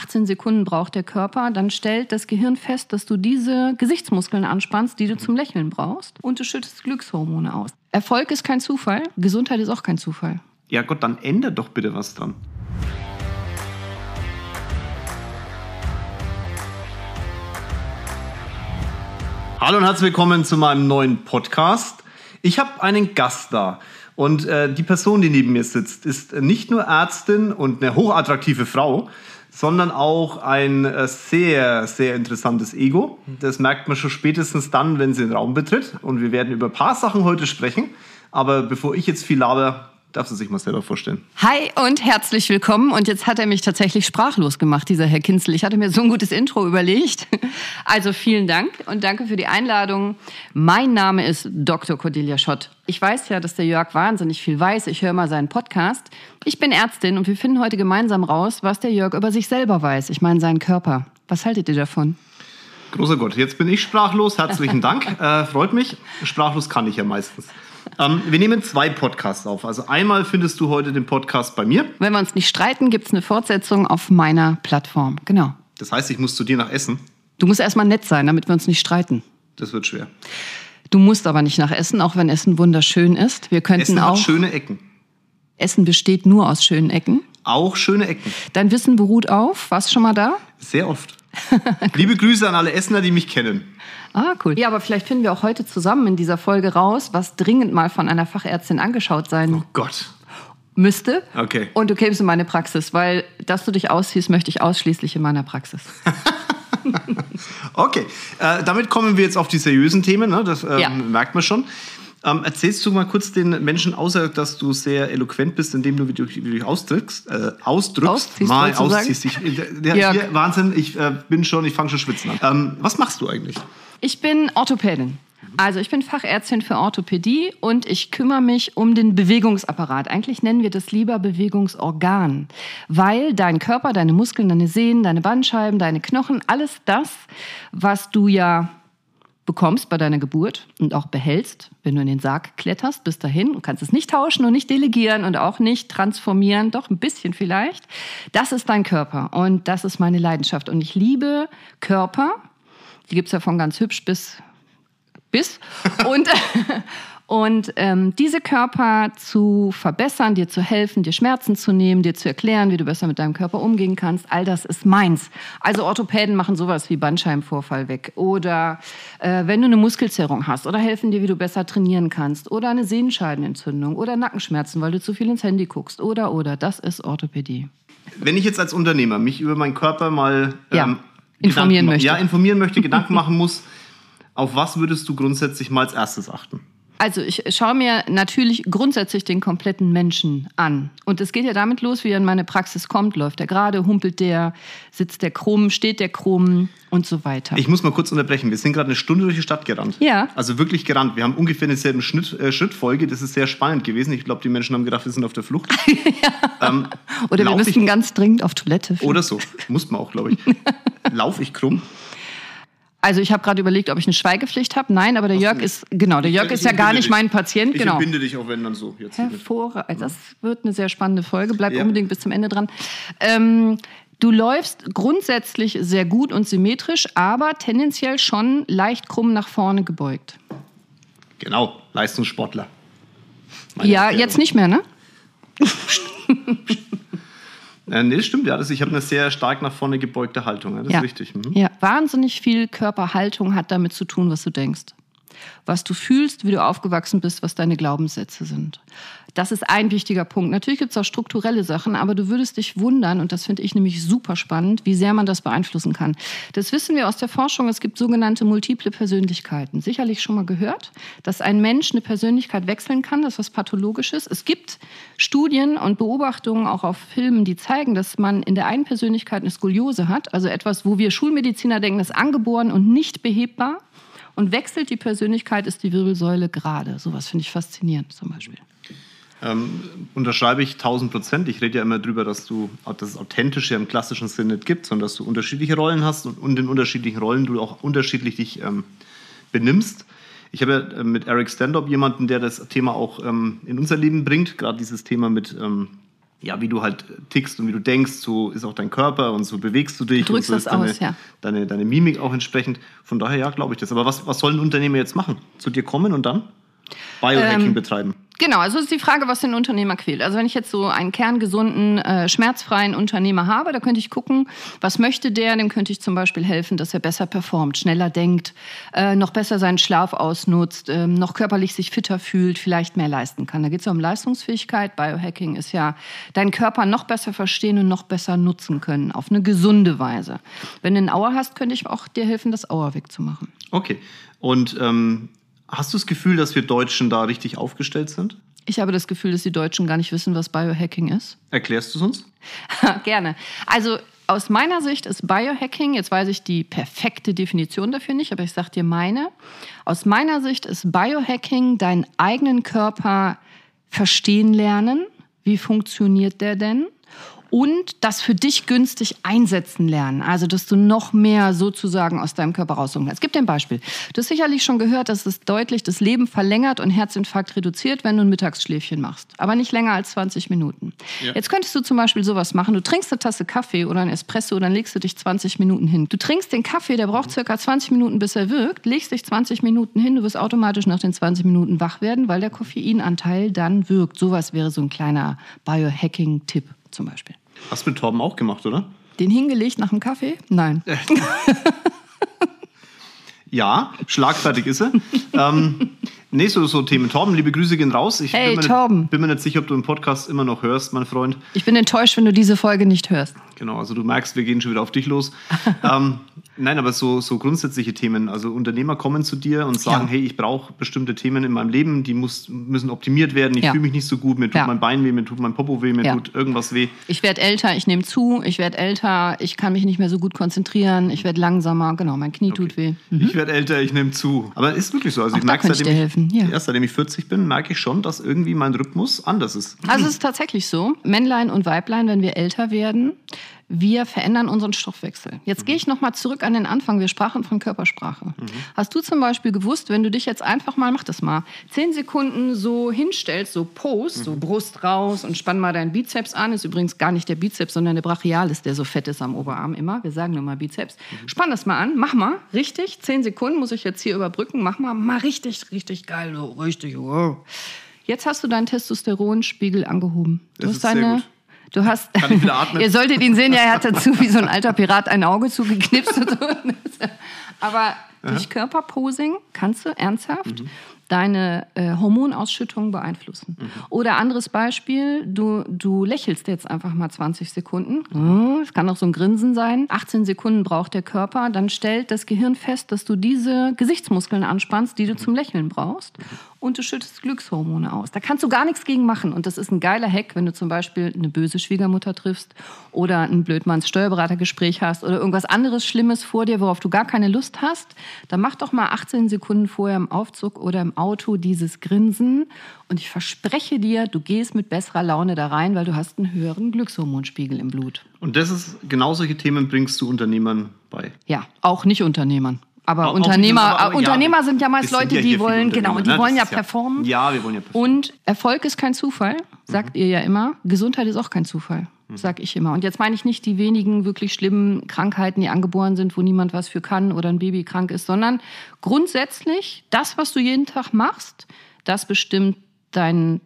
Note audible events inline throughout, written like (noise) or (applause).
18 Sekunden braucht der Körper, dann stellt das Gehirn fest, dass du diese Gesichtsmuskeln anspannst, die du zum Lächeln brauchst und du schüttest Glückshormone aus. Erfolg ist kein Zufall, Gesundheit ist auch kein Zufall. Ja Gott, dann ändert doch bitte was dran. Hallo und herzlich willkommen zu meinem neuen Podcast. Ich habe einen Gast da. Und äh, die Person, die neben mir sitzt, ist nicht nur Ärztin und eine hochattraktive Frau, sondern auch ein äh, sehr, sehr interessantes Ego. Das merkt man schon spätestens dann, wenn sie den Raum betritt. Und wir werden über ein paar Sachen heute sprechen. Aber bevor ich jetzt viel laber, Darf sie sich mal selber vorstellen. Hi und herzlich willkommen. Und jetzt hat er mich tatsächlich sprachlos gemacht, dieser Herr Kinzel. Ich hatte mir so ein gutes Intro überlegt. (laughs) Also vielen Dank und danke für die Einladung. Mein Name ist Dr. Cordelia Schott. Ich weiß ja, dass der Jörg wahnsinnig viel weiß. Ich höre mal seinen Podcast. Ich bin Ärztin und wir finden heute gemeinsam raus, was der Jörg über sich selber weiß. Ich meine seinen Körper. Was haltet ihr davon? Großer Gott, jetzt bin ich sprachlos. Herzlichen (laughs) Dank. Äh, freut mich. Sprachlos kann ich ja meistens. Ähm, wir nehmen zwei Podcasts auf. Also einmal findest du heute den Podcast bei mir. Wenn wir uns nicht streiten, gibt es eine Fortsetzung auf meiner Plattform. Genau. Das heißt, ich muss zu dir nach Essen. Du musst erstmal nett sein, damit wir uns nicht streiten. Das wird schwer. Du musst aber nicht nach Essen, auch wenn Essen wunderschön ist. Wir könnten Essen auch. hat schöne Ecken. Essen besteht nur aus schönen Ecken. Auch schöne Ecken. Dein Wissen beruht auf. Warst du schon mal da? Sehr oft. (laughs) Liebe Grüße an alle Essener, die mich kennen. Ah, cool. Ja, aber vielleicht finden wir auch heute zusammen in dieser Folge raus, was dringend mal von einer Fachärztin angeschaut sein Oh Gott. müsste. Okay. Und du kämst in meine Praxis, weil dass du dich ausziehst, möchte ich ausschließlich in meiner Praxis. (laughs) Okay, äh, damit kommen wir jetzt auf die seriösen Themen, ne? das ähm, Ja. merkt man schon. Ähm, erzählst du mal kurz den Menschen, außer dass du sehr eloquent bist, indem du wie du wie du dich ausdrückst, äh, ausdrückst, Ausziehst, mal ausziehst. Ich, der, Jörg. hier, Wahnsinn, ich äh, bin schon, ich fange schon schwitzen an. Ähm, was machst du eigentlich? Ich bin Orthopädin. Also ich bin Fachärztin für Orthopädie und ich kümmere mich um den Bewegungsapparat. Eigentlich nennen wir das lieber Bewegungsorgan, weil dein Körper, deine Muskeln, deine Sehnen, deine Bandscheiben, deine Knochen, alles das, was du ja bekommst bei deiner Geburt und auch behältst, wenn du in den Sarg kletterst bis dahin und kannst es nicht tauschen und nicht delegieren und auch nicht transformieren, doch ein bisschen vielleicht. Das ist dein Körper und das ist meine Leidenschaft und ich liebe Körper. Die gibt's ja von ganz hübsch bis bis und (laughs) und ähm, diese Körper zu verbessern, dir zu helfen, dir Schmerzen zu nehmen, dir zu erklären, wie du besser mit deinem Körper umgehen kannst, all das ist meins. Also Orthopäden machen sowas wie Bandscheibenvorfall weg oder äh, wenn du eine Muskelzerrung hast oder helfen dir, wie du besser trainieren kannst oder eine Sehenscheidenentzündung oder Nackenschmerzen, weil du zu viel ins Handy guckst oder oder das ist Orthopädie. Wenn ich jetzt als Unternehmer mich über meinen Körper mal Ja, ähm, informieren Gedanken möchte. Ja, informieren möchte, (laughs) Gedanken machen muss, auf was würdest du grundsätzlich mal als erstes achten? Also ich schaue mir natürlich grundsätzlich den kompletten Menschen an. Und es geht ja damit los, wie er in meine Praxis kommt. Läuft er gerade, humpelt der, sitzt der krumm, steht der krumm und so weiter. Ich muss mal kurz unterbrechen. Wir sind gerade eine Stunde durch die Stadt gerannt. Ja. Also wirklich gerannt. Wir haben ungefähr eine selben Schnitt, äh, Schrittfolge. Das ist sehr spannend gewesen. Ich glaube, die Menschen haben gedacht, wir sind auf der Flucht. (laughs) ähm, Oder wir lauf müssten ich, ganz dringend auf Toilette. Oder so. Muss man auch, glaube ich. (laughs) Lauf ich krumm? Also ich habe gerade überlegt, ob ich eine Schweigepflicht habe. Nein, aber der Hast Jörg ist, genau, der Jörg Ich ist ja gar nicht dich. mein Patient. Ich Genau. entbinde dich auch, wenn dann so. Jetzt. Hervorragend. Das wird eine sehr spannende Folge. Bleib Ja. unbedingt bis zum Ende dran. Ähm, du läufst grundsätzlich sehr gut und symmetrisch, aber tendenziell schon leicht krumm nach vorne gebeugt. Genau, Leistungssportler. Meine ja, Erklärung. jetzt nicht mehr, ne? (laughs) Äh, nee, stimmt ja. Das, ich habe eine sehr stark nach vorne gebeugte Haltung. Ja, das ja. ist richtig. Mhm. Ja, wahnsinnig viel Körperhaltung hat damit zu tun, was du denkst. Was du fühlst, wie du aufgewachsen bist, was deine Glaubenssätze sind. Das ist ein wichtiger Punkt. Natürlich gibt es auch strukturelle Sachen, aber du würdest dich wundern, und das finde ich nämlich super spannend, wie sehr man das beeinflussen kann. Das wissen wir aus der Forschung. Es gibt sogenannte multiple Persönlichkeiten. Sicherlich schon mal gehört, dass ein Mensch eine Persönlichkeit wechseln kann. Das ist was Pathologisches. Es gibt Studien und Beobachtungen auch auf Filmen, die zeigen, dass man in der einen Persönlichkeit eine Skoliose hat. Also etwas, wo wir Schulmediziner denken, das ist angeboren und nicht behebbar. Und wechselt die Persönlichkeit, ist die Wirbelsäule gerade. Sowas finde ich faszinierend zum Beispiel. Ähm, unterschreibe ich 1000 Prozent. Ich rede ja immer darüber, dass, du, dass es authentische im klassischen Sinne nicht gibt, sondern dass du unterschiedliche Rollen hast und, und in unterschiedlichen Rollen du auch unterschiedlich dich ähm, benimmst. Ich habe ja äh, mit Eric Standop jemanden, der das Thema auch ähm, in unser Leben bringt, gerade dieses Thema mit ähm, ja, wie du halt tickst und wie du denkst, so ist auch dein Körper und so bewegst du dich. Du drückst und so das ist deine, aus, ja. deine, deine Mimik auch entsprechend. Von daher, ja, glaube ich das. Aber was, was soll ein Unternehmer jetzt machen? Zu dir kommen und dann Biohacking Ähm, betreiben? Genau, also ist die Frage, was den Unternehmer quält. Also wenn ich jetzt so einen kerngesunden, äh, schmerzfreien Unternehmer habe, da könnte ich gucken, was möchte der? Dem könnte ich zum Beispiel helfen, dass er besser performt, schneller denkt, äh, noch besser seinen Schlaf ausnutzt, äh, noch körperlich sich fitter fühlt, vielleicht mehr leisten kann. Da geht es ja um Leistungsfähigkeit. Biohacking ist ja deinen Körper noch besser verstehen und noch besser nutzen können, auf eine gesunde Weise. Wenn du einen Auer hast, könnte ich auch dir helfen, das Auer wegzumachen. Okay. Und ähm, hast du das Gefühl, dass wir Deutschen da richtig aufgestellt sind? Ich habe das Gefühl, dass die Deutschen gar nicht wissen, was Biohacking ist. Erklärst du es uns? (laughs) Gerne. Also aus meiner Sicht ist Biohacking, jetzt weiß ich die perfekte Definition dafür nicht, aber ich sage dir meine. Aus meiner Sicht ist Biohacking deinen eigenen Körper verstehen lernen. Wie funktioniert der denn? Und das für dich günstig einsetzen lernen. Also, dass du noch mehr sozusagen aus deinem Körper rausholen kannst. Gib dir ein Beispiel. Du hast sicherlich schon gehört, dass es deutlich das Leben verlängert und Herzinfarkt reduziert, wenn du ein Mittagsschläfchen machst. Aber nicht länger als 20 Minuten. Ja. Jetzt könntest du zum Beispiel sowas machen. Du trinkst eine Tasse Kaffee oder ein Espresso, dann legst du dich 20 Minuten hin. Du trinkst den Kaffee, der braucht circa 20 Minuten, bis er wirkt, legst dich 20 Minuten hin, du wirst automatisch nach den 20 Minuten wach werden, weil der Koffeinanteil dann wirkt. Sowas wäre so ein kleiner Biohacking-Tipp zum Beispiel. Hast du mit Torben auch gemacht, oder? Den hingelegt nach dem Kaffee? Nein. (laughs) Ja, schlagfertig ist er. ähm, nee, so, so Themen. Torben, liebe Grüße gehen raus. Ich Hey, bin, mir Torben. Nicht, bin mir nicht sicher, ob du den Podcast immer noch hörst, mein Freund. Ich bin enttäuscht, wenn du diese Folge nicht hörst. Genau, also du merkst, wir gehen schon wieder auf dich los. ähm, (laughs) nein, aber so, so grundsätzliche Themen. Also Unternehmer kommen zu dir und sagen, Ja. hey, ich brauche bestimmte Themen in meinem Leben, die muss, müssen optimiert werden. Ich Ja. fühle mich nicht so gut, mir tut Ja. mein Bein weh, mir tut mein Popo weh, mir tut irgendwas weh. Ich werde älter, ich nehme zu, ich werde älter, ich kann mich nicht mehr so gut konzentrieren, ich werde langsamer, genau, mein Knie tut weh. Ich werde älter, ich nehme zu. Aber ist wirklich so. Also Auch ich merke, ich seitdem, ja. ja, seitdem ich 40 bin, merke ich schon, dass irgendwie mein Rhythmus anders ist. Also es ist tatsächlich so, Männlein und Weiblein, wenn wir älter werden, wir verändern unseren Stoffwechsel. Jetzt gehe ich nochmal zurück an den Anfang. Wir sprachen von Körpersprache. Hast du zum Beispiel gewusst, wenn du dich jetzt einfach mal, mach das mal, zehn Sekunden so hinstellst, so Pose, so Brust raus und spann mal deinen Bizeps an. Ist übrigens gar nicht der Bizeps, sondern der Brachialis, der so fett ist am Oberarm immer. Wir sagen nur mal Bizeps. Spann das mal an, mach mal, richtig. Zehn Sekunden muss ich jetzt hier überbrücken. Mach mal, mal richtig, richtig geil, so richtig. Wow. Jetzt hast du deinen Testosteronspiegel angehoben. Du Das hast deine. Du hast, Kann ich wieder atmen? (laughs) ihr solltet ihn sehen, ja, er hat dazu wie so ein alter Pirat ein Auge zugeknipst. So. (laughs) Aber durch Körperposing kannst du ernsthaft deine äh, Hormonausschüttung beeinflussen. Oder anderes Beispiel, du, du lächelst jetzt einfach mal 20 Sekunden. Es kann auch so ein Grinsen sein. 18 Sekunden braucht der Körper. Dann stellt das Gehirn fest, dass du diese Gesichtsmuskeln anspannst, die du zum Lächeln brauchst. Und du schüttest Glückshormone aus. Da kannst du gar nichts gegen machen. Und das ist ein geiler Hack, wenn du zum Beispiel eine böse Schwiegermutter triffst oder ein Blödmanns Steuerberatergespräch hast oder irgendwas anderes Schlimmes vor dir, worauf du gar keine Lust hast. Dann mach doch mal 18 Sekunden vorher im Aufzug oder im Auto dieses Grinsen. Und ich verspreche dir, du gehst mit besserer Laune da rein, weil du hast einen höheren Glückshormonspiegel im Blut. Und das ist, genau solche Themen bringst du Unternehmern bei. Ja, auch nicht Unternehmern. Aber Auch- auch Unternehmer, nicht, aber- aber ja, Unternehmer sind ja meist Leute, ja die wollen, genau, Unternehmer, die ne? wollen ja performen. Ja, wir wollen ja performen. Und Erfolg ist kein Zufall, sagt ihr ja immer. Gesundheit ist auch kein Zufall, sag ich immer. Und jetzt meine ich nicht die wenigen wirklich schlimmen Krankheiten, die angeboren sind, wo niemand was für kann oder ein Baby krank ist, sondern grundsätzlich das, was du jeden Tag machst, das bestimmt dein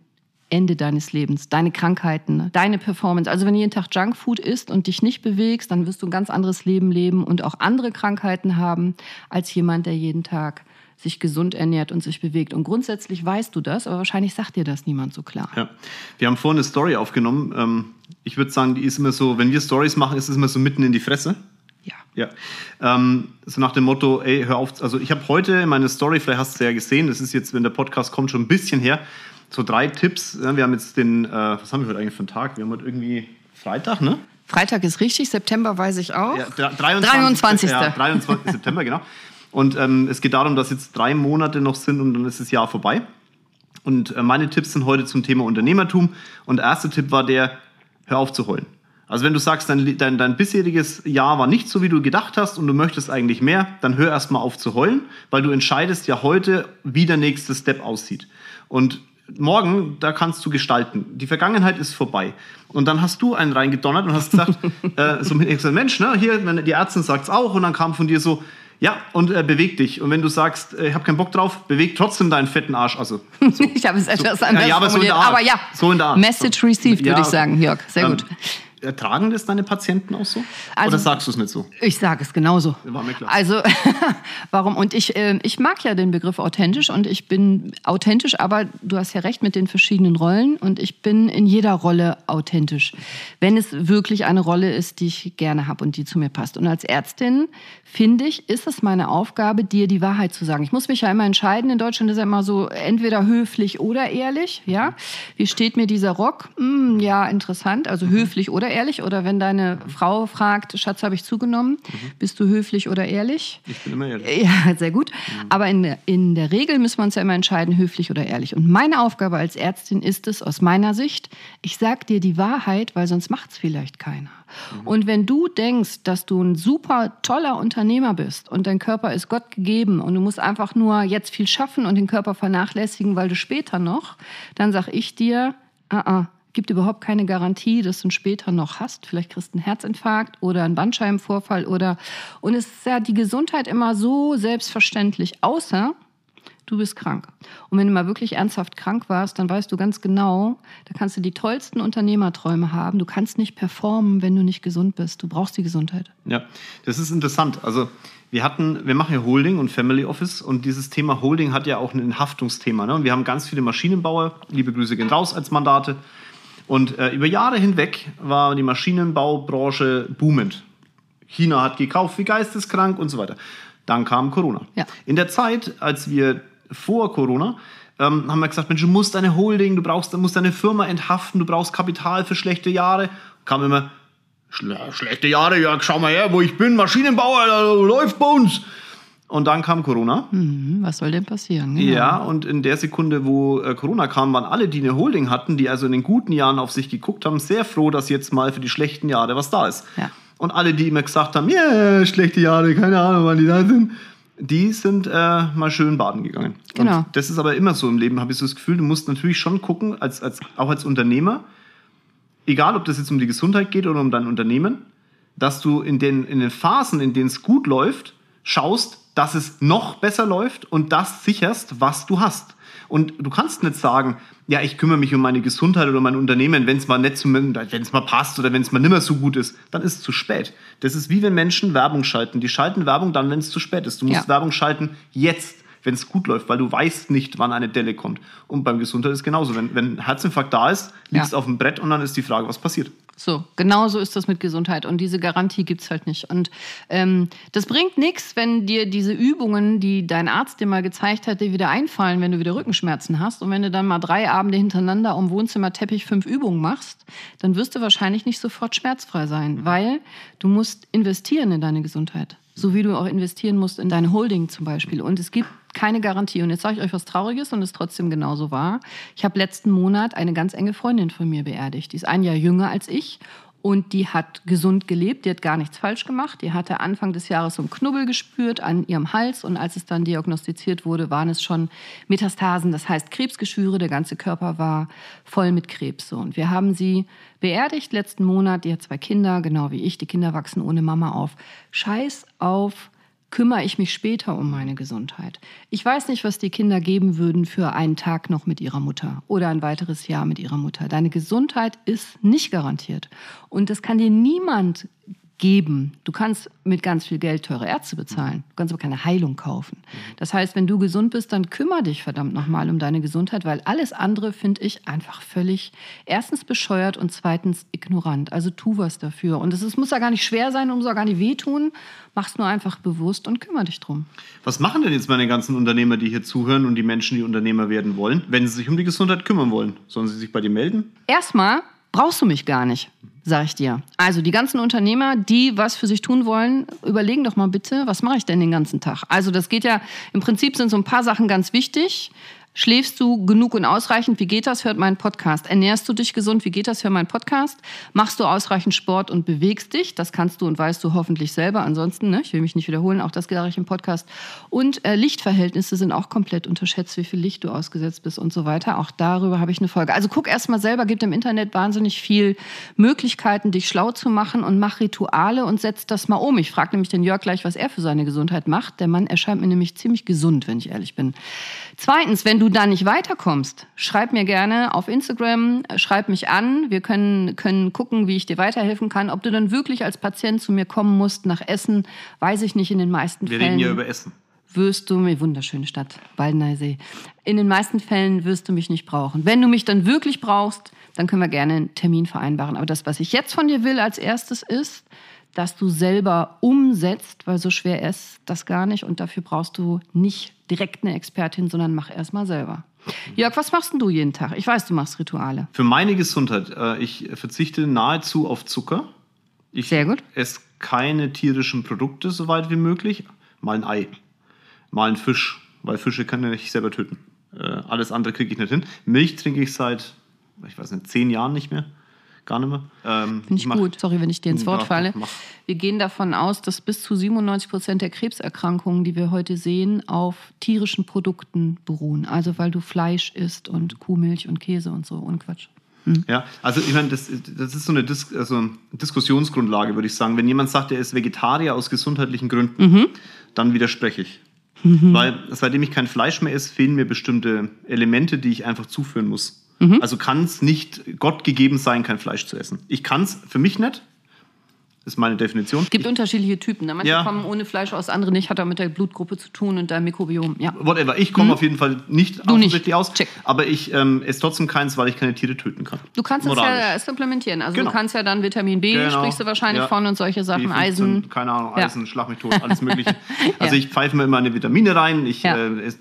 Ende deines Lebens, deine Krankheiten, deine Performance. Also wenn du jeden Tag Junkfood isst und dich nicht bewegst, dann wirst du ein ganz anderes Leben leben und auch andere Krankheiten haben als jemand, der jeden Tag sich gesund ernährt und sich bewegt. Und grundsätzlich weißt du das, aber wahrscheinlich sagt dir das niemand so klar. Ja. Wir haben vorhin eine Story aufgenommen. Ähm, ich würde sagen, die ist immer so, wenn wir Stories machen, ist es immer so mitten in die Fresse. Ja. Ja. Ähm, so nach dem Motto, ey, hör auf. Also ich habe heute meine Story, vielleicht hast du ja gesehen, das ist jetzt, wenn der Podcast kommt, schon ein bisschen her, so drei Tipps. Wir haben jetzt den, äh, was haben wir heute eigentlich für einen Tag? Wir haben heute irgendwie Freitag, ne? Freitag ist richtig, September weiß ich auch. Ja, dre- 23. 23.. Ja, 23. September, genau. Und ähm, es geht darum, dass jetzt drei Monate noch sind und dann ist das Jahr vorbei. Und äh, meine Tipps sind heute zum Thema Unternehmertum. Und der erste Tipp war der, hör auf zu heulen. Also wenn du sagst, dein, dein, dein bisheriges Jahr war nicht so, wie du gedacht hast und du möchtest eigentlich mehr, dann hör erst mal auf zu heulen, weil du entscheidest ja heute, wie der nächste Step aussieht. Und morgen, da kannst du gestalten. Die Vergangenheit ist vorbei. Und dann hast du einen reingedonnert und hast gesagt, (laughs) äh, so mit gesagt, Mensch, ne, hier, die Ärztin sagt es auch. Und dann kam von dir so, ja, und äh, beweg dich. Und wenn du sagst, äh, ich habe keinen Bock drauf, beweg trotzdem deinen fetten Arsch. Also, (laughs) so. ich habe es etwas so, anders ja, aber, so aber ja, so in der Art. Message received, würde ja, ich sagen, Jörg. Sehr ähm, gut ertragen das deine Patienten auch so? Also, Oder sagst du es nicht so? Ich sage es genauso. War mir klar. Also, (laughs) warum? Und ich, äh, ich mag ja den Begriff authentisch und ich bin authentisch, aber du hast ja recht mit den verschiedenen Rollen und ich bin in jeder Rolle authentisch, wenn es wirklich eine Rolle ist, die ich gerne habe und die zu mir passt. Und als Ärztin, finde ich, ist es meine Aufgabe, dir die Wahrheit zu sagen. Ich muss mich ja immer entscheiden. In Deutschland ist ja immer so, entweder höflich oder ehrlich. Ja? Wie steht mir dieser Rock? Hm, ja, interessant. Also höflich oder ehrlich? Oder wenn deine Frau fragt, Schatz, habe ich zugenommen, mhm. bist du höflich oder ehrlich? Ich bin immer ehrlich. Ja, (laughs) sehr gut. Mhm. Aber in der, in der Regel müssen wir uns ja immer entscheiden, höflich oder ehrlich. Und meine Aufgabe als Ärztin ist es, aus meiner Sicht, ich sage dir die Wahrheit, weil sonst macht es vielleicht keiner. Mhm. Und wenn du denkst, dass du ein super toller Unternehmer bist und dein Körper ist Gott gegeben und du musst einfach nur jetzt viel schaffen und den Körper vernachlässigen, weil du später noch, dann sag ich dir, uh -uh, gibt überhaupt keine Garantie, dass du ihn später noch hast. Vielleicht kriegst du einen Herzinfarkt oder einen Bandscheibenvorfall oder und es ist ja die Gesundheit immer so selbstverständlich, außer du bist krank. Und wenn du mal wirklich ernsthaft krank warst, dann weißt du ganz genau, da kannst du die tollsten Unternehmerträume haben. Du kannst nicht performen, wenn du nicht gesund bist. Du brauchst die Gesundheit. Ja, das ist interessant. Also wir hatten, wir machen ja Holding und Family Office und dieses Thema Holding hat ja auch ein Haftungsthema. Ne? Und wir haben ganz viele Maschinenbauer, liebe Grüße gehen raus als Mandate. Und äh, über Jahre hinweg war die Maschinenbaubranche boomend. China hat gekauft wie geisteskrank und so weiter. Dann kam Corona. Ja. In der Zeit, als wir vor Corona ähm, haben wir gesagt, Mensch, du musst deine Holding, du brauchst, du musst deine Firma enthaften, du brauchst Kapital für schlechte Jahre. Kam immer, schlechte Jahre, Jörg, schau mal her, wo ich bin, Maschinenbauer, läuft bei uns. Und dann kam Corona. Mhm, was soll denn passieren? Genau. Ja, und in der Sekunde, wo äh, Corona kam, waren alle, die eine Holding hatten, die also in den guten Jahren auf sich geguckt haben, sehr froh, dass jetzt mal für die schlechten Jahre was da ist. Ja. Und alle, die immer gesagt haben, yeah, schlechte Jahre, keine Ahnung, wann die da sind, die sind äh, mal schön baden gegangen. Genau. Und das ist aber immer so im Leben, habe ich so das Gefühl, du musst natürlich schon gucken, als, als, auch als Unternehmer, egal ob das jetzt um die Gesundheit geht oder um dein Unternehmen, dass du in den, in den Phasen, in denen es gut läuft, schaust, dass es noch besser läuft und das sicherst, was du hast. Und du kannst nicht sagen, ja, ich kümmere mich um meine Gesundheit oder mein Unternehmen, wenn es mal nicht wenn es mal passt oder wenn es mal nimmer so gut ist, dann ist es zu spät. Das ist wie wenn Menschen Werbung schalten. Die schalten Werbung dann, wenn es zu spät ist. Du musst ja. Werbung schalten jetzt, wenn es gut läuft, weil du weißt nicht, wann eine Delle kommt. Und beim Gesundheit ist es genauso. Wenn, wenn ein Herzinfarkt da ist, liegst du ja. auf dem Brett und dann ist die Frage, was passiert. So, genau so ist das mit Gesundheit und diese Garantie gibt es halt nicht. Und ähm, das bringt nichts, wenn dir diese Übungen, die dein Arzt dir mal gezeigt hat, dir wieder einfallen, wenn du wieder Rückenschmerzen hast. Und wenn du dann mal drei Abende hintereinander am Wohnzimmerteppich fünf Übungen machst, dann wirst du wahrscheinlich nicht sofort schmerzfrei sein, weil du musst investieren in deine Gesundheit. So wie du auch investieren musst in deine Holding zum Beispiel. Und es gibt keine Garantie. Und jetzt sage ich euch was Trauriges und es trotzdem genauso wahr. Ich habe letzten Monat eine ganz enge Freundin von mir beerdigt. Die ist ein Jahr jünger als ich und die hat gesund gelebt, die hat gar nichts falsch gemacht. Die hatte Anfang des Jahres so einen Knubbel gespürt an ihrem Hals und als es dann diagnostiziert wurde, waren es schon Metastasen, das heißt Krebsgeschwüre, der ganze Körper war voll mit Krebs. Und wir haben sie beerdigt letzten Monat, die hat zwei Kinder, genau wie ich, die Kinder wachsen ohne Mama auf. Scheiß auf kümmere ich mich später um meine Gesundheit. Ich weiß nicht, was die Kinder geben würden für einen Tag noch mit ihrer Mutter oder ein weiteres Jahr mit ihrer Mutter. Deine Gesundheit ist nicht garantiert. Und das kann dir niemand geben. Du kannst mit ganz viel Geld teure Ärzte bezahlen. Du kannst aber keine Heilung kaufen. Das heißt, wenn du gesund bist, dann kümmere dich verdammt nochmal um deine Gesundheit, weil alles andere finde ich einfach völlig erstens bescheuert und zweitens ignorant. Also tu was dafür. Und es muss ja gar nicht schwer sein, und muss auch gar nicht wehtun. Mach's nur einfach bewusst und kümmere dich drum. Was machen denn jetzt meine ganzen Unternehmer, die hier zuhören und die Menschen, die Unternehmer werden wollen, wenn sie sich um die Gesundheit kümmern wollen? Sollen sie sich bei dir melden? Erstmal brauchst du mich gar nicht sag ich dir. Also die ganzen Unternehmer, die was für sich tun wollen, überlegen doch mal bitte, was mache ich denn den ganzen Tag? Also das geht ja, im Prinzip sind so ein paar Sachen ganz wichtig. Schläfst du genug und ausreichend? Wie geht das? Hört meinen Podcast. Ernährst du dich gesund? Wie geht das? Hör meinen Podcast. Machst du ausreichend Sport und bewegst dich? Das kannst du und weißt du hoffentlich selber. Ansonsten, ne, ich will mich nicht wiederholen, auch das sage ich im Podcast. Und äh, Lichtverhältnisse sind auch komplett unterschätzt, wie viel Licht du ausgesetzt bist und so weiter. Auch darüber habe ich eine Folge. Also guck erst mal selber, gibt im Internet wahnsinnig viel Möglichkeiten, dich schlau zu machen und mach Rituale und setz das mal um. Ich frage nämlich den Jörg gleich, was er für seine Gesundheit macht. Der Mann erscheint mir nämlich ziemlich gesund, wenn ich ehrlich bin. Zweitens, wenn du da nicht weiterkommst, schreib mir gerne auf Instagram, schreib mich an. Wir können, können gucken, wie ich dir weiterhelfen kann. Ob du dann wirklich als Patient zu mir kommen musst nach Essen, weiß ich nicht in den meisten Wir Fällen. reden ja über Essen. Wirst du mir, wunderschöne Stadt, Baldeneysee. In den meisten Fällen wirst du mich nicht brauchen. Wenn du mich dann wirklich brauchst, dann können wir gerne einen Termin vereinbaren. Aber das, was ich jetzt von dir will als erstes ist, dass du selber umsetzt, weil so schwer ist das gar nicht und dafür brauchst du nicht direkt eine Expertin, sondern mach erst mal selber. Jörg, was machst denn du jeden Tag? Ich weiß, du machst Rituale. Für meine Gesundheit, äh, ich verzichte nahezu auf Zucker. Ich Sehr gut. esse keine tierischen Produkte, soweit wie möglich. Mal ein Ei, mal ein Fisch, weil Fische kann ich selber töten. Äh, alles andere kriege ich nicht hin. Milch trinke ich seit, ich weiß nicht, zehn Jahren nicht mehr. Gar nicht mehr. Ähm, Finde ich mach- gut. Sorry, wenn ich dir ins Wort Ja, falle. mach. Wir gehen davon aus, dass bis zu 97 Prozent der Krebserkrankungen, die wir heute sehen, auf tierischen Produkten beruhen. Also weil du Fleisch isst und Kuhmilch und Käse und so und Quatsch. Ja, also ich meine, das, das ist so eine Dis also Diskussionsgrundlage, würde ich sagen. Wenn jemand sagt, er ist Vegetarier aus gesundheitlichen Gründen, Mhm. dann widerspreche ich. Weil seitdem ich kein Fleisch mehr esse, fehlen mir bestimmte Elemente, die ich einfach zuführen muss. Mhm. Also kann es nicht Gott gegeben sein, kein Fleisch zu essen. Ich kann es für mich nicht. Das ist meine Definition. Es gibt unterschiedliche Typen. Ne? Manche Ja. kommen ohne Fleisch aus, andere nicht. Hat auch mit der Blutgruppe zu tun und deinem Mikrobiom. Ja. Whatever. Ich komme auf jeden Fall nicht. Du nicht. offensichtlich aus. Check. Aber ich ähm, esse trotzdem keins, weil ich keine Tiere töten kann. Du kannst es ja supplementieren. Also Genau. du kannst ja dann Vitamin B, Genau. sprichst du wahrscheinlich Ja. von und solche Sachen, B15, Eisen. Keine Ahnung, Ja. Eisen, schlag mich tot, alles mögliche. (laughs) Also Ja. ich pfeife mir immer meine Vitamine rein, ich Ja. äh, äh,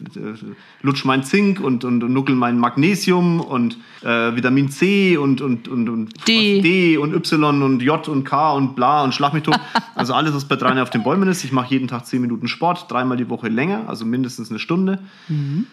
lutsch mein Zink und, und, und nuckel mein Magnesium und äh, Vitamin C und, und, und, und D. D und Y und J und K und bla und schlag mich tot. (laughs) Also alles, was bei drei auf den Bäumen ist. Ich mache jeden Tag 10 Minuten Sport, dreimal die Woche länger, also mindestens eine Stunde. Mhm.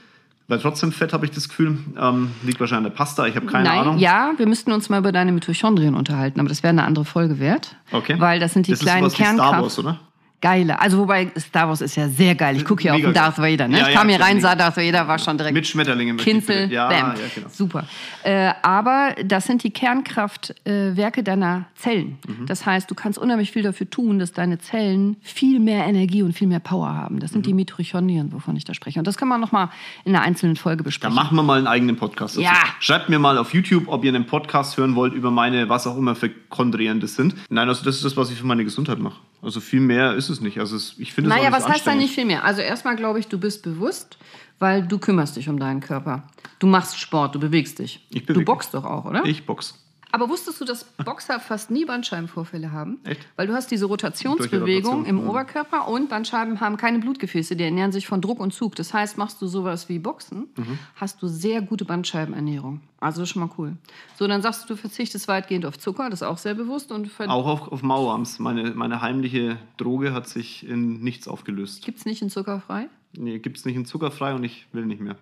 Weil trotzdem fett, habe ich das Gefühl. Ähm, liegt wahrscheinlich an der Pasta, ich habe keine Nein, Ahnung. ja, wir müssten uns mal über deine Mitochondrien unterhalten, aber das wäre eine andere Folge wert. Okay. Weil das sind die das kleinen ist sowas wie Star Kernkraft. Wars, oder? Geile. Also wobei Star Wars ist ja sehr geil. Ich gucke hier auf den Darth. Vader. Ne? Ja, ich ja, kam hier rein, sah Darth Vader, war schon direkt Mit Schmetterlingen. Kinzel. Ja, bam. ja, genau. Super. Äh, aber das sind die Kernkraftwerke äh, deiner Zellen. Mhm. Das heißt, du kannst unheimlich viel dafür tun, dass deine Zellen viel mehr Energie und viel mehr Power haben. Das sind Mhm. die Mitochondrien, wovon ich da spreche. Und das kann man noch mal in einer einzelnen Folge Da besprechen. machen wir mal einen eigenen Podcast. dazu. Ja. Schreibt mir mal auf YouTube, ob ihr einen Podcast hören wollt über meine, was auch immer für Chondrien das sind. Nein, also das ist das, was ich für meine Gesundheit mache. Also viel mehr ist es nicht. Also es, ich finde es Naja, was heißt da nicht viel mehr? Also erstmal glaube ich, du bist bewusst, weil du kümmerst dich um deinen Körper. Du machst Sport, du bewegst dich. Ich du bewege boxst doch auch, oder? Ich box. Aber wusstest du, dass Boxer fast nie Bandscheibenvorfälle haben? Echt? Weil du hast diese Rotationsbewegung Rotation, im ja. Oberkörper und Bandscheiben haben keine Blutgefäße, die ernähren sich von Druck und Zug. Das heißt, machst du sowas wie Boxen, Mhm. hast du sehr gute Bandscheibenernährung. Also das ist schon mal cool. So, dann sagst du, du verzichtest weitgehend auf Zucker, das ist auch sehr bewusst. Und Auch auf, auf Mauerarms. Meine, meine heimliche Droge hat sich in nichts aufgelöst. gibt es nicht in zuckerfrei? Nee, gibt es nicht in zuckerfrei und ich will nicht mehr.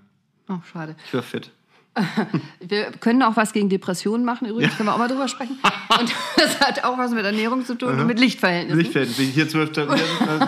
Oh, schade. Ich wäre fett. (laughs) Wir können auch was gegen Depressionen machen, übrigens, können wir auch mal drüber sprechen. (laughs) Und das hat auch was mit Ernährung zu tun und mit Lichtverhältnissen. Fett. Hier zwölf,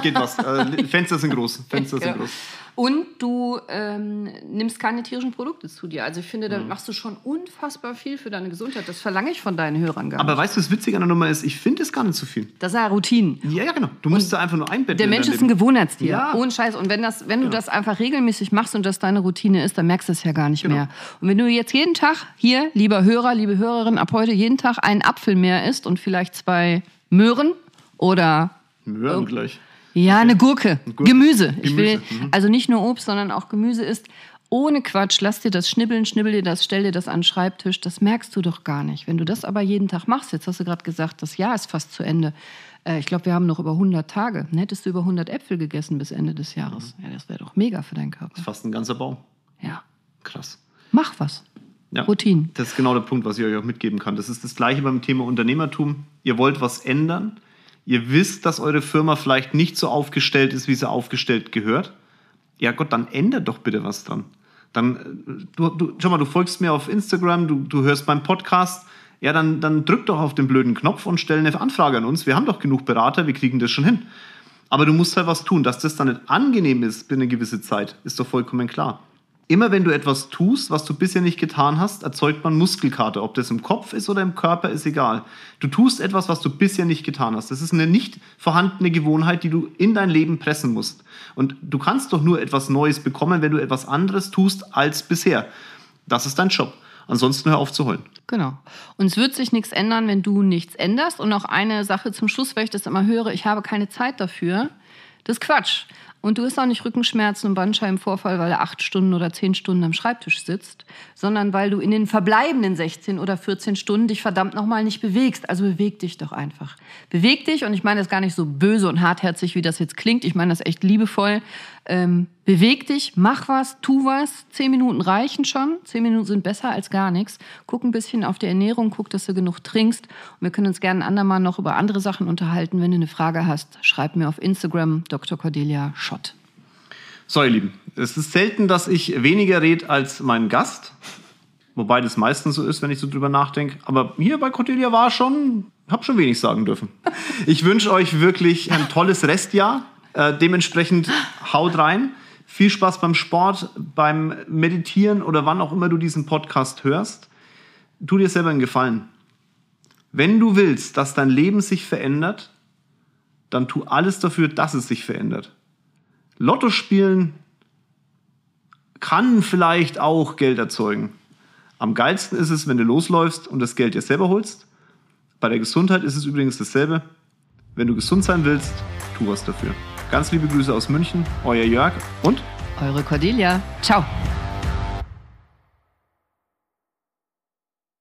geht was. Äh, Fenster sind groß. Fenster sind Genau. groß. Und du ähm, nimmst keine tierischen Produkte zu dir. Also ich finde, Mhm. damit machst du schon unfassbar viel für deine Gesundheit. Das verlange ich von deinen Hörern gar Aber nicht. weißt du, was witzig an der Nummer ist? Ich finde es gar nicht so viel. Das ist ja Routinen. Ja, ja, genau. Du musst da einfach nur einbetten. Der Mensch ist ein. Gewohnheitstier. Ja. Ohne Scheiß. Und wenn, das, wenn du das einfach regelmäßig machst und das deine Routine ist, dann merkst du es ja gar nicht Genau. mehr. Und wenn du jetzt jeden Tag hier, lieber Hörer, liebe Hörerin, ab heute jeden Tag einen Apfel mehr isst und vielleicht zwei Möhren oder Wir hören gleich. Ja, eine Gurke. Gurke. Gemüse. Ich will Gemüse, mhm. also nicht nur Obst, sondern auch Gemüse ist. Ohne Quatsch, lass dir das schnibbeln, schnibbel dir das, stell dir das an den Schreibtisch. Das merkst du doch gar nicht. Wenn du das aber jeden Tag machst, jetzt hast du gerade gesagt, das Jahr ist fast zu Ende. Äh, ich glaube, wir haben noch über 100 Tage. Dann hättest du über 100 Äpfel gegessen bis Ende des Jahres. Mhm. Ja, das wäre doch mega für deinen Körper. Fast ein ganzer Baum. Ja. Krass. Mach was. Ja. Routinen. Das ist genau der Punkt, was ich euch auch mitgeben kann. Das ist das Gleiche beim Thema Unternehmertum. Ihr wollt was ändern. Ihr wisst, dass eure Firma vielleicht nicht so aufgestellt ist, wie sie aufgestellt gehört. Ja Gott, dann ändert doch bitte was dran. Dann, äh, du, du, schau mal, du folgst mir auf Instagram, du, du hörst meinen Podcast. Ja, dann, dann drück doch auf den blöden Knopf und stell eine Anfrage an uns. Wir haben doch genug Berater, wir kriegen das schon hin. Aber du musst halt was tun. Dass das dann nicht angenehm ist für eine gewisse Zeit, ist doch vollkommen klar. Immer wenn du etwas tust, was du bisher nicht getan hast, erzeugt man Muskelkater. Ob das im Kopf ist oder im Körper, ist egal. Du tust etwas, was du bisher nicht getan hast. Das ist eine nicht vorhandene Gewohnheit, die du in dein Leben pressen musst. Und du kannst doch nur etwas Neues bekommen, wenn du etwas anderes tust als bisher. Das ist dein Job. Ansonsten hör auf zu heulen. Genau. Und es wird sich nichts ändern, wenn du nichts änderst. Und noch eine Sache zum Schluss, weil ich das immer höre, ich habe keine Zeit dafür. Das ist Quatsch. Und du hast auch nicht Rückenschmerzen und Bandscheibenvorfall, weil er acht Stunden oder zehn Stunden am Schreibtisch sitzt, sondern weil du in den verbleibenden 16 oder 14 Stunden dich verdammt nochmal nicht bewegst. Also beweg dich doch einfach. Beweg dich, und ich meine das gar nicht so böse und hartherzig, wie das jetzt klingt. Ich meine das echt liebevoll. Ähm, beweg dich, mach was, tu was. Zehn Minuten reichen schon. Zehn Minuten sind besser als gar nichts. Guck ein bisschen auf die Ernährung, guck, dass du genug trinkst. Und wir können uns gerne ein andermal noch über andere Sachen unterhalten. Wenn du eine Frage hast, schreib mir auf Instagram Dr. Cordelia Schott. So, ihr Lieben, es ist selten, dass ich weniger rede als mein Gast. Wobei das meistens so ist, wenn ich so drüber nachdenke. Aber hier bei Cordelia war schon, hab schon wenig sagen dürfen. Ich wünsche euch wirklich ein tolles Restjahr. Äh, dementsprechend haut rein. Viel Spaß beim Sport, beim Meditieren oder wann auch immer du diesen Podcast hörst. Tu dir selber einen Gefallen. Wenn du willst, dass dein Leben sich verändert, dann tu alles dafür, dass es sich verändert. Lotto spielen kann vielleicht auch Geld erzeugen. Am geilsten ist es, wenn du losläufst und das Geld dir selber holst. Bei der Gesundheit ist es übrigens dasselbe. Wenn du gesund sein willst, tu was dafür. Ganz liebe Grüße aus München, euer Jörg und eure Cordelia. Ciao.